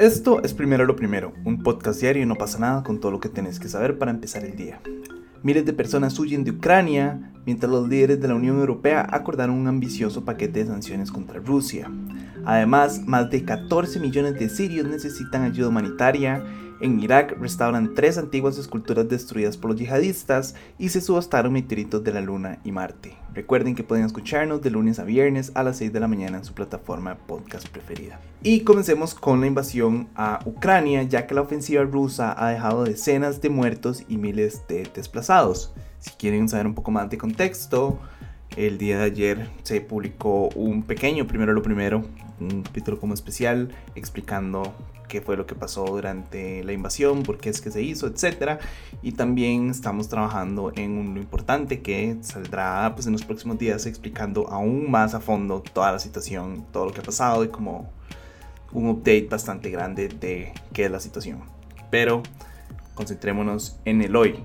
Esto es Primero lo Primero, un podcast diario y no pasa nada con todo lo que tenés que saber para empezar el día. Miles de personas huyen de Ucrania, mientras los líderes de la Unión Europea acordaron un ambicioso paquete de sanciones contra Rusia. Además, más de 14 millones de sirios necesitan ayuda humanitaria en Irak restauran tres antiguas esculturas destruidas por los yihadistas y se subastaron meteoritos de la Luna y Marte. Recuerden que pueden escucharnos de lunes a viernes a las 6 de la mañana en su plataforma podcast preferida. Y comencemos con la invasión a Ucrania, ya que la ofensiva rusa ha dejado decenas de muertos y miles de desplazados. Si quieren saber un poco más de contexto, el día de ayer se publicó un pequeño, primero lo primero, un capítulo como especial explicando qué fue lo que pasó durante la invasión, por qué es que se hizo, etc. Y también estamos trabajando en un lo importante que saldrá pues, en los próximos días explicando aún más a fondo toda la situación, todo lo que ha pasado y como un update bastante grande de qué es la situación. Pero concentrémonos en el hoy.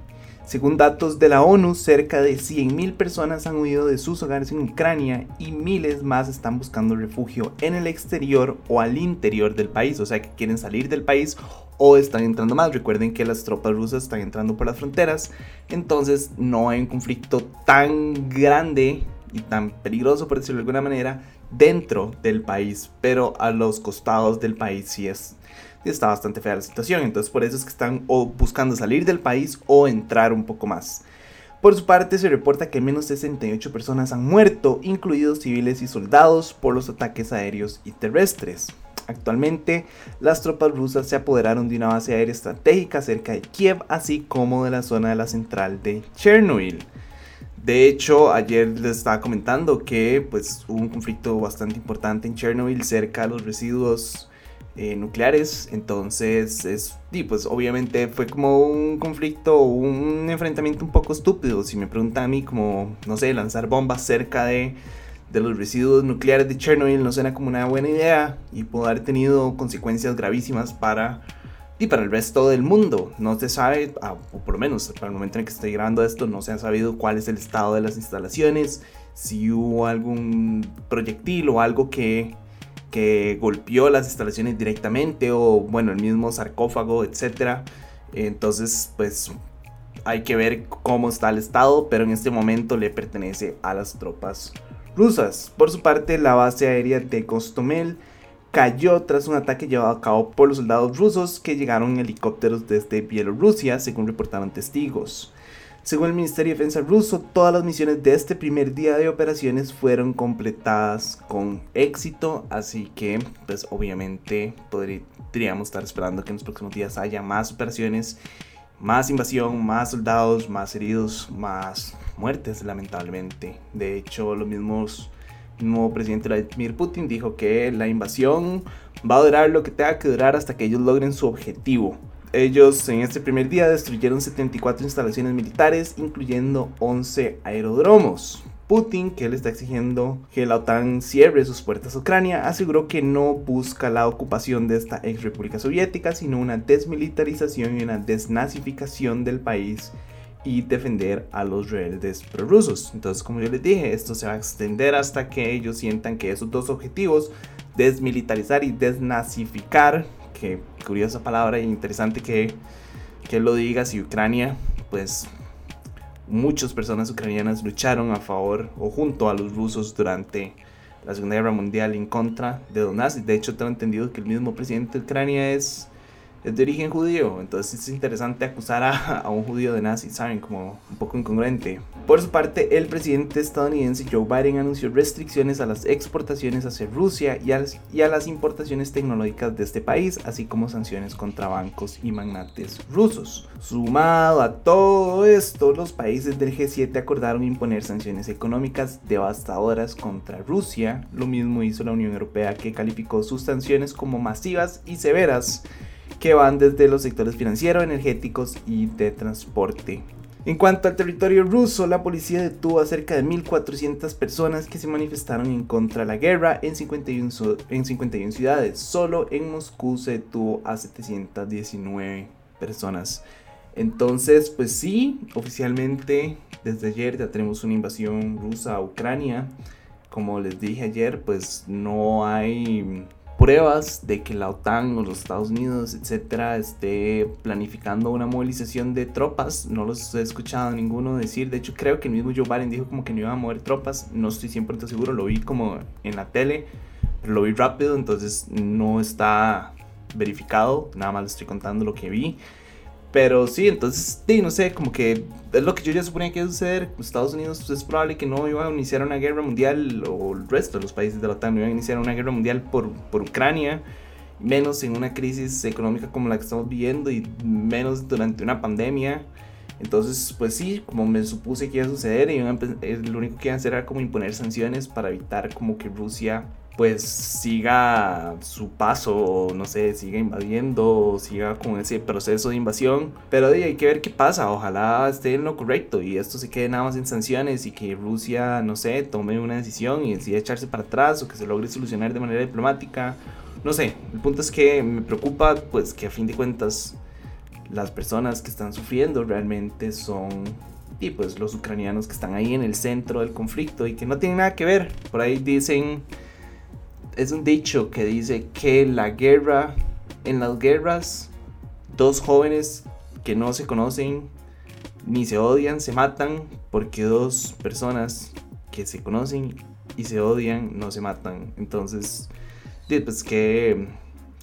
Según datos de la ONU, cerca de 100.000 personas han huido de sus hogares en Ucrania y miles más están buscando refugio en el exterior o al interior del país, o sea que quieren salir del país o están entrando más. Recuerden que las tropas rusas están entrando por las fronteras, entonces no hay un conflicto tan grande y tan peligroso, por decirlo de alguna manera, dentro del país, pero a los costados del país sí es está bastante fea la situación. Entonces por eso es que están o buscando salir del país o entrar un poco más. Por su parte se reporta que menos 68 personas han muerto, incluidos civiles y soldados, por los ataques aéreos y terrestres. Actualmente, las tropas rusas se apoderaron de una base aérea estratégica cerca de Kiev, así como de la zona de la central de Chernobyl. De hecho, ayer les estaba comentando que pues, hubo un conflicto bastante importante en Chernobyl cerca de los residuos eh, nucleares. Entonces, es, y pues obviamente fue como un conflicto, un enfrentamiento un poco estúpido. Si me preguntan a mí, como, no sé, lanzar bombas cerca de, de los residuos nucleares de Chernobyl no suena como una buena idea y pudo haber tenido consecuencias gravísimas para, y para el resto del mundo. No se sabe, ah, o por lo menos para el momento en el que estoy grabando esto, no se ha sabido cuál es el estado de las instalaciones, si hubo algún proyectil o algo que que golpeó las instalaciones directamente o bueno, el mismo sarcófago, etcétera. Entonces, pues hay que ver cómo está el estado, pero en este momento le pertenece a las tropas rusas. Por su parte, la base aérea de Kostomel cayó tras un ataque llevado a cabo por los soldados rusos que llegaron en helicópteros desde Bielorrusia, según reportaron testigos. Según el Ministerio de Defensa ruso, todas las misiones de este primer día de operaciones fueron completadas con éxito, así que pues obviamente podríamos estar esperando que en los próximos días haya más operaciones, más invasión, más soldados, más heridos, más muertes lamentablemente. De hecho, los mismos el nuevo presidente Vladimir Putin dijo que la invasión va a durar lo que tenga que durar hasta que ellos logren su objetivo. Ellos en este primer día destruyeron 74 instalaciones militares, incluyendo 11 aeródromos. Putin, que él está exigiendo que la OTAN cierre sus puertas a Ucrania, aseguró que no busca la ocupación de esta ex república soviética, sino una desmilitarización y una desnazificación del país y defender a los rebeldes prorrusos. Entonces, como yo les dije, esto se va a extender hasta que ellos sientan que esos dos objetivos, desmilitarizar y desnazificar, que curiosa palabra e interesante que, que lo diga, si Ucrania, pues muchas personas ucranianas lucharon a favor o junto a los rusos durante la Segunda Guerra Mundial en contra de los nazis. De hecho, tengo entendido que el mismo presidente de Ucrania es es de origen judío, entonces es interesante acusar a, un judío de nazi, ¿saben? Como un poco incongruente. Por su parte, el presidente estadounidense Joe Biden anunció restricciones a las exportaciones hacia Rusia y a, las, y a las importaciones tecnológicas de este país, así como sanciones contra bancos y magnates rusos. Sumado a todo esto, los países del G7 acordaron imponer sanciones económicas devastadoras contra Rusia. Lo mismo hizo la Unión Europea que calificó sus sanciones como masivas y severas que van desde los sectores financieros, energéticos y de transporte. En cuanto al territorio ruso, la policía detuvo a cerca de 1.400 personas que se manifestaron en contra de la guerra en 51, en 51 ciudades. Solo en Moscú se detuvo a 719 personas. Entonces, pues sí, oficialmente desde ayer ya tenemos una invasión rusa a Ucrania. Como les dije ayer, pues no hay pruebas de que la OTAN o los Estados Unidos, etcétera, esté planificando una movilización de tropas. No los he escuchado ninguno decir. De hecho, creo que el mismo Joe Biden dijo como que no iba a mover tropas. No estoy 100% seguro. Lo vi como en la tele, pero lo vi rápido, entonces no está verificado. Nada más le estoy contando lo que vi. Pero sí, entonces, sí, no sé, como que es lo que yo ya suponía que iba a suceder. Estados Unidos pues, es probable que no iba a iniciar una guerra mundial, o el resto de los países de la OTAN no iban a iniciar una guerra mundial por, por Ucrania, menos en una crisis económica como la que estamos viviendo y menos durante una pandemia. Entonces, pues sí, como me supuse que iba a suceder, y lo único que iban a hacer era como imponer sanciones para evitar como que Rusia pues siga su paso, no sé, siga invadiendo, siga con ese proceso de invasión. Pero hay que ver qué pasa, ojalá esté en lo correcto y esto se quede nada más en sanciones y que Rusia, no sé, tome una decisión y decida echarse para atrás o que se logre solucionar de manera diplomática. No sé, el punto es que me preocupa pues que a fin de cuentas las personas que están sufriendo realmente son y pues los ucranianos que están ahí en el centro del conflicto y que no tienen nada que ver. Por ahí dicen es un dicho que dice que la guerra, en las guerras, dos jóvenes que no se conocen ni se odian, se matan porque dos personas que se conocen y se odian no se matan. Entonces, pues que,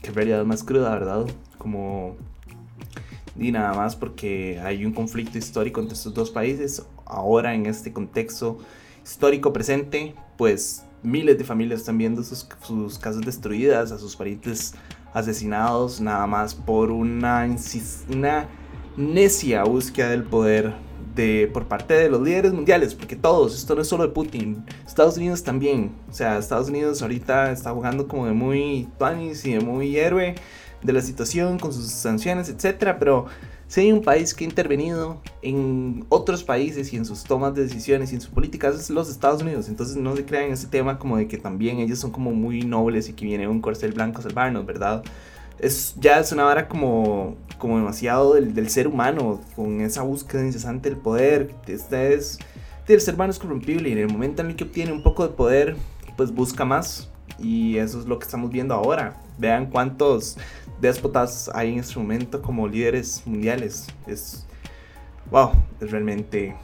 que realidad más cruda, ¿verdad? Como y nada más porque hay un conflicto histórico entre estos dos países. Ahora en este contexto histórico presente, pues miles de familias están viendo sus, casas destruidas, a sus parientes asesinados, nada más por una, una necia búsqueda del poder de, por parte de los líderes mundiales, porque todos, esto no es solo de Putin, Estados Unidos también, o sea, Estados Unidos ahorita está jugando como de muy tuanis y de muy héroe de la situación con sus sanciones, etcétera, pero si hay un país que ha intervenido en otros países y en sus tomas de decisiones y en sus políticas es los Estados Unidos. Entonces no se crean ese tema como de que también ellos son como muy nobles y que viene un corcel blanco a salvarnos, ¿verdad? Es, ya es una vara como, como demasiado del, ser humano, con esa búsqueda incesante del poder. Este es, el ser humano es corrompible y en el momento en el que obtiene un poco de poder, pues busca más. Y eso es lo que estamos viendo ahora. Vean cuántos déspotas hay en este momento como líderes mundiales. Es, wow, es realmente,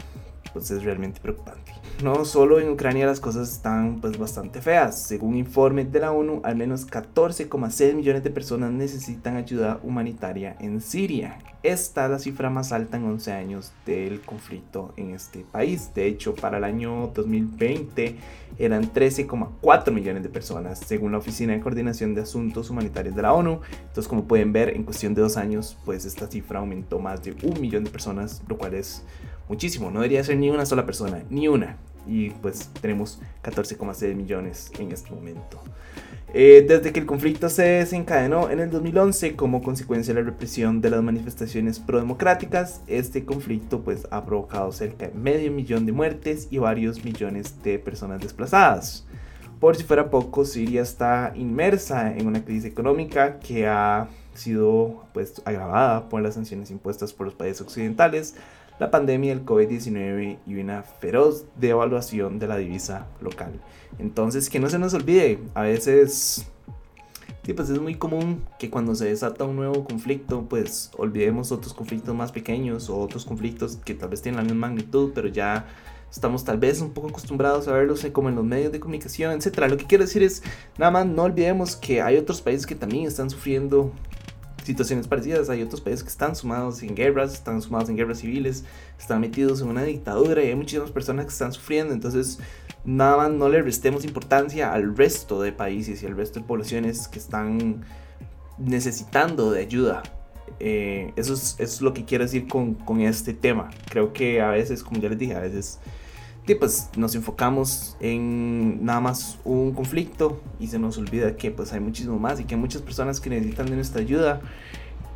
pues es realmente preocupante. No solo en Ucrania las cosas están pues bastante feas. Según informes de la ONU, al menos 14,6 millones de personas necesitan ayuda humanitaria en Siria. Esta es la cifra más alta en 11 años del conflicto en este país. De hecho, para el año 2020 eran 13,4 millones de personas, según la Oficina de Coordinación de Asuntos Humanitarios de la ONU. Entonces, como pueden ver, en cuestión de dos años, pues esta cifra aumentó más de un millón de personas, lo cual es muchísimo. No debería ser ni una sola persona, ni una y pues tenemos 14,6 millones en este momento. Eh, desde que el conflicto se desencadenó en el 2011 como consecuencia de la represión de las manifestaciones prodemocráticas, este conflicto pues ha provocado cerca de medio millón de muertes y varios millones de personas desplazadas. Por si fuera poco, Siria está inmersa en una crisis económica que ha sido pues agravada por las sanciones impuestas por los países occidentales, la pandemia del COVID-19 y una feroz devaluación de la divisa local. Entonces, que no se nos olvide, a veces sí, pues es muy común que cuando se desata un nuevo conflicto, pues olvidemos otros conflictos más pequeños o otros conflictos que tal vez tienen la misma magnitud, pero ya estamos tal vez un poco acostumbrados a verlos como en los medios de comunicación, etc. Lo que quiero decir es, nada más no olvidemos que hay otros países que también están sufriendo situaciones parecidas. Hay otros países que están sumados en guerras, están sumados en guerras civiles, están metidos en una dictadura y hay muchísimas personas que están sufriendo. Entonces, nada más no le restemos importancia al resto de países y al resto de poblaciones que están necesitando de ayuda. Eh, eso, es, eso, es, lo que quiero decir con, con este tema. Creo que a veces, como ya les dije, a veces pues nos enfocamos en nada más un conflicto y se nos olvida que pues hay muchísimo más y que hay muchas personas que necesitan de nuestra ayuda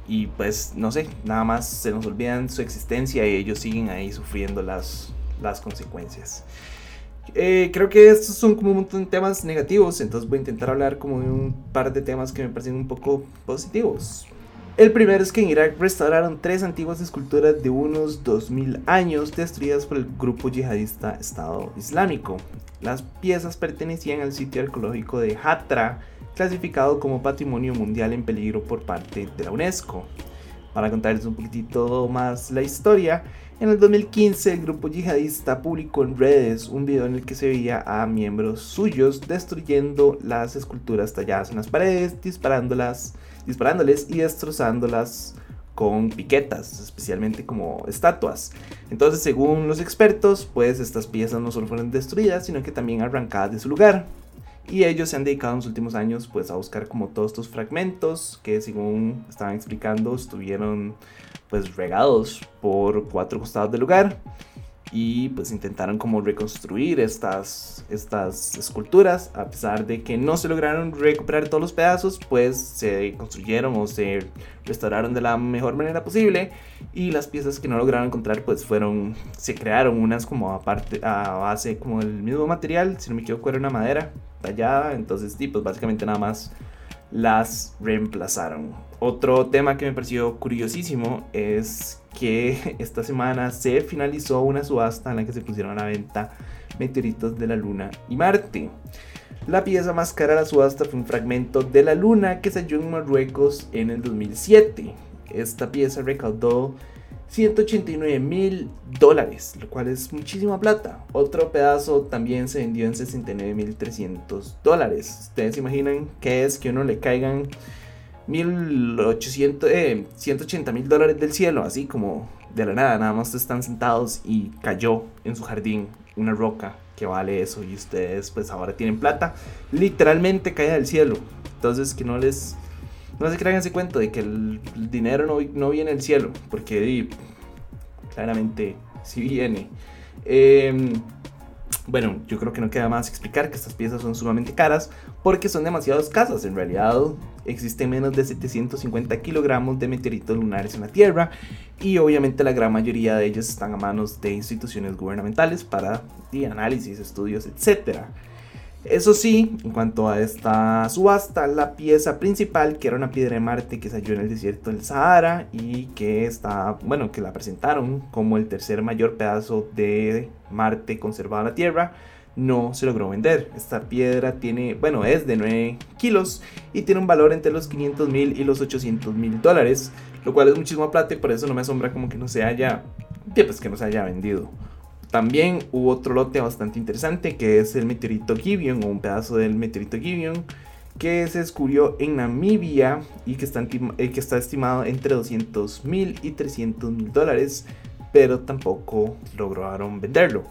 y pues no sé, nada más se nos olvidan su existencia y ellos siguen ahí sufriendo las, las consecuencias. Eh, creo que estos son como un montón de temas negativos, entonces voy a intentar hablar como de un par de temas que me parecen un poco positivos. El primero es que en Irak restauraron tres antiguas esculturas de unos 2000 años destruidas por el grupo yihadista Estado Islámico. Las piezas pertenecían al sitio arqueológico de Hatra, clasificado como Patrimonio Mundial en Peligro por parte de la UNESCO. Para contarles un poquitito más la historia, en el 2015 el grupo yihadista publicó en redes un video en el que se veía a miembros suyos destruyendo las esculturas talladas en las paredes, disparándolas, disparándoles y destrozándolas con piquetas, especialmente como estatuas. Entonces, según los expertos, pues estas piezas no solo fueron destruidas, sino que también arrancadas de su lugar. Y ellos se han dedicado en los últimos años pues a buscar como todos estos fragmentos que según estaban explicando estuvieron pues regados por cuatro costados del lugar y pues intentaron como reconstruir estas, estas esculturas. A pesar de que no se lograron recuperar todos los pedazos pues se construyeron o se restauraron de la mejor manera posible. Y las piezas que no lograron encontrar pues fueron se crearon unas como aparte a base como del mismo material. Si no me equivoco era una madera tallada. Entonces sí pues básicamente nada más las reemplazaron. Otro tema que me pareció curiosísimo es que esta semana se finalizó una subasta en la que se pusieron a venta meteoritos de la Luna y Marte. La pieza más cara de la subasta fue un fragmento de la Luna que se en Marruecos en el 2007. Esta pieza recaudó 189 mil dólares, lo cual es muchísima plata. Otro pedazo también se vendió en 69 mil 300 dólares. Ustedes imaginan qué es que uno le caigan 1800, eh, 180 mil dólares del cielo, así como de la nada, nada más están sentados y cayó en su jardín una roca que vale eso y ustedes pues ahora tienen plata, literalmente cae del cielo. Entonces que no les, no se crean ese cuento de que el, dinero no, no, viene del cielo, porque claramente sí viene. Eh, bueno, yo creo que no queda más explicar que estas piezas son sumamente caras porque son demasiado escasas. En realidad existen menos de 750 kilogramos de meteoritos lunares en la Tierra y obviamente la gran mayoría de ellos están a manos de instituciones gubernamentales para análisis, estudios, etc. Eso sí, en cuanto a esta subasta, la pieza principal, que era una piedra de Marte que se halló en el desierto del Sahara y que está, bueno, que la presentaron como el tercer mayor pedazo de Marte conservado en la Tierra, no se logró vender. Esta piedra tiene, bueno, es de 9 kilos y tiene un valor entre los 500 mil y los 800 mil dólares, lo cual es muchísimo plata y por eso no me asombra como que no se haya, pues que no se haya vendido. También hubo otro lote bastante interesante que es el meteorito Gibeon o un pedazo del meteorito Gibeon que se descubrió en Namibia y que está, eh, que está estimado entre 200 mil y 300 mil dólares, pero tampoco lograron venderlo.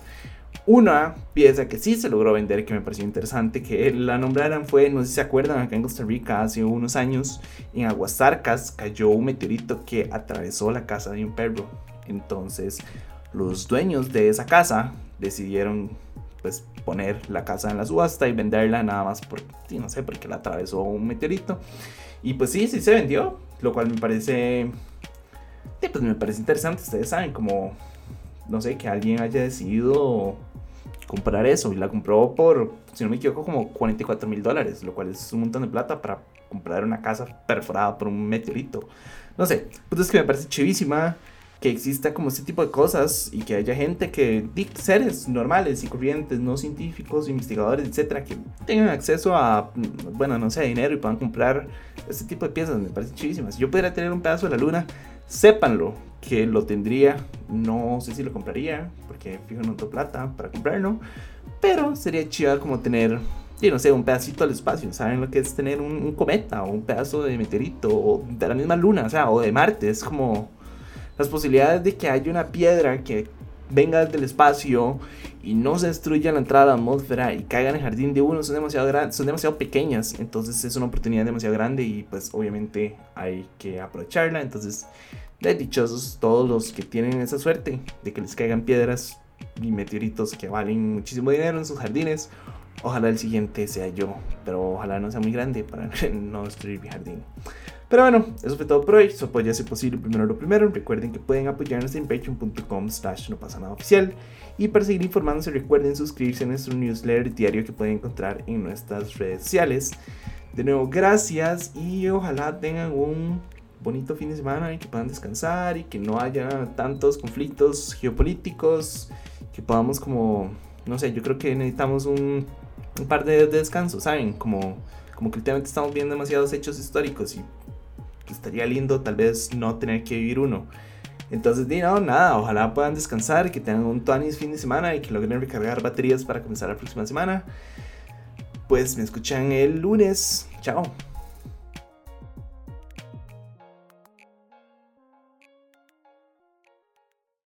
Una pieza que sí se logró vender, que me pareció interesante, que la nombraran fue, no sé si se acuerdan, acá en Costa Rica hace unos años, en Aguasarcas cayó un meteorito que atravesó la casa de un perro. Entonces, los dueños de esa casa decidieron pues poner la casa en la subasta y venderla nada más por, no sé, porque la atravesó un meteorito. Y pues sí, sí se vendió, lo cual me parece, pues me parece interesante. Ustedes saben, como, no sé, que alguien haya decidido comprar eso y la compró por, si no me equivoco, como 44 mil dólares, lo cual es un montón de plata para comprar una casa perforada por un meteorito. No sé, pues es que me parece chivísima que exista como este tipo de cosas y que haya gente que, seres normales y corrientes, no científicos, investigadores, etcétera, que tengan acceso a, bueno, no sé, dinero y puedan comprar este tipo de piezas, me parecen chivísimas. Si yo pudiera tener un pedazo de la luna, sépanlo, que lo tendría, no sé si lo compraría, porque fijo no tengo plata para comprarlo, pero sería chido como tener y no sé, un pedacito del espacio, ¿saben lo que es tener un, un, cometa o un pedazo de meteorito o de la misma luna, o sea, o de Marte? Es como, las posibilidades de que haya una piedra que venga del espacio y no se destruya la entrada a la atmósfera y caiga en el jardín de uno son demasiado, son demasiado pequeñas. Entonces es una oportunidad demasiado grande y pues obviamente hay que aprovecharla. Entonces, de dichosos todos los que tienen esa suerte de que les caigan piedras y meteoritos que valen muchísimo dinero en sus jardines. Ojalá el siguiente sea yo, pero ojalá no sea muy grande para no destruir mi jardín. Pero bueno, eso fue todo por hoy. Su apoyo si posible primero lo primero. Recuerden que pueden apoyarnos en patreon.com slash no pasa nada oficial. Y para seguir informándose recuerden suscribirse a nuestro newsletter diario que pueden encontrar en nuestras redes sociales. De nuevo, gracias y ojalá tengan un bonito fin de semana y que puedan descansar y que no haya tantos conflictos geopolíticos, que podamos como, no sé, yo creo que necesitamos un, un par de, de descansos, ¿saben? Como como que últimamente estamos viendo demasiados hechos históricos y estaría lindo tal vez no tener que vivir uno. Entonces, di, no, nada, ojalá puedan descansar, que tengan un tuanis fin de semana y que logren recargar baterías para comenzar la próxima semana. Pues me escuchan el lunes. Chao.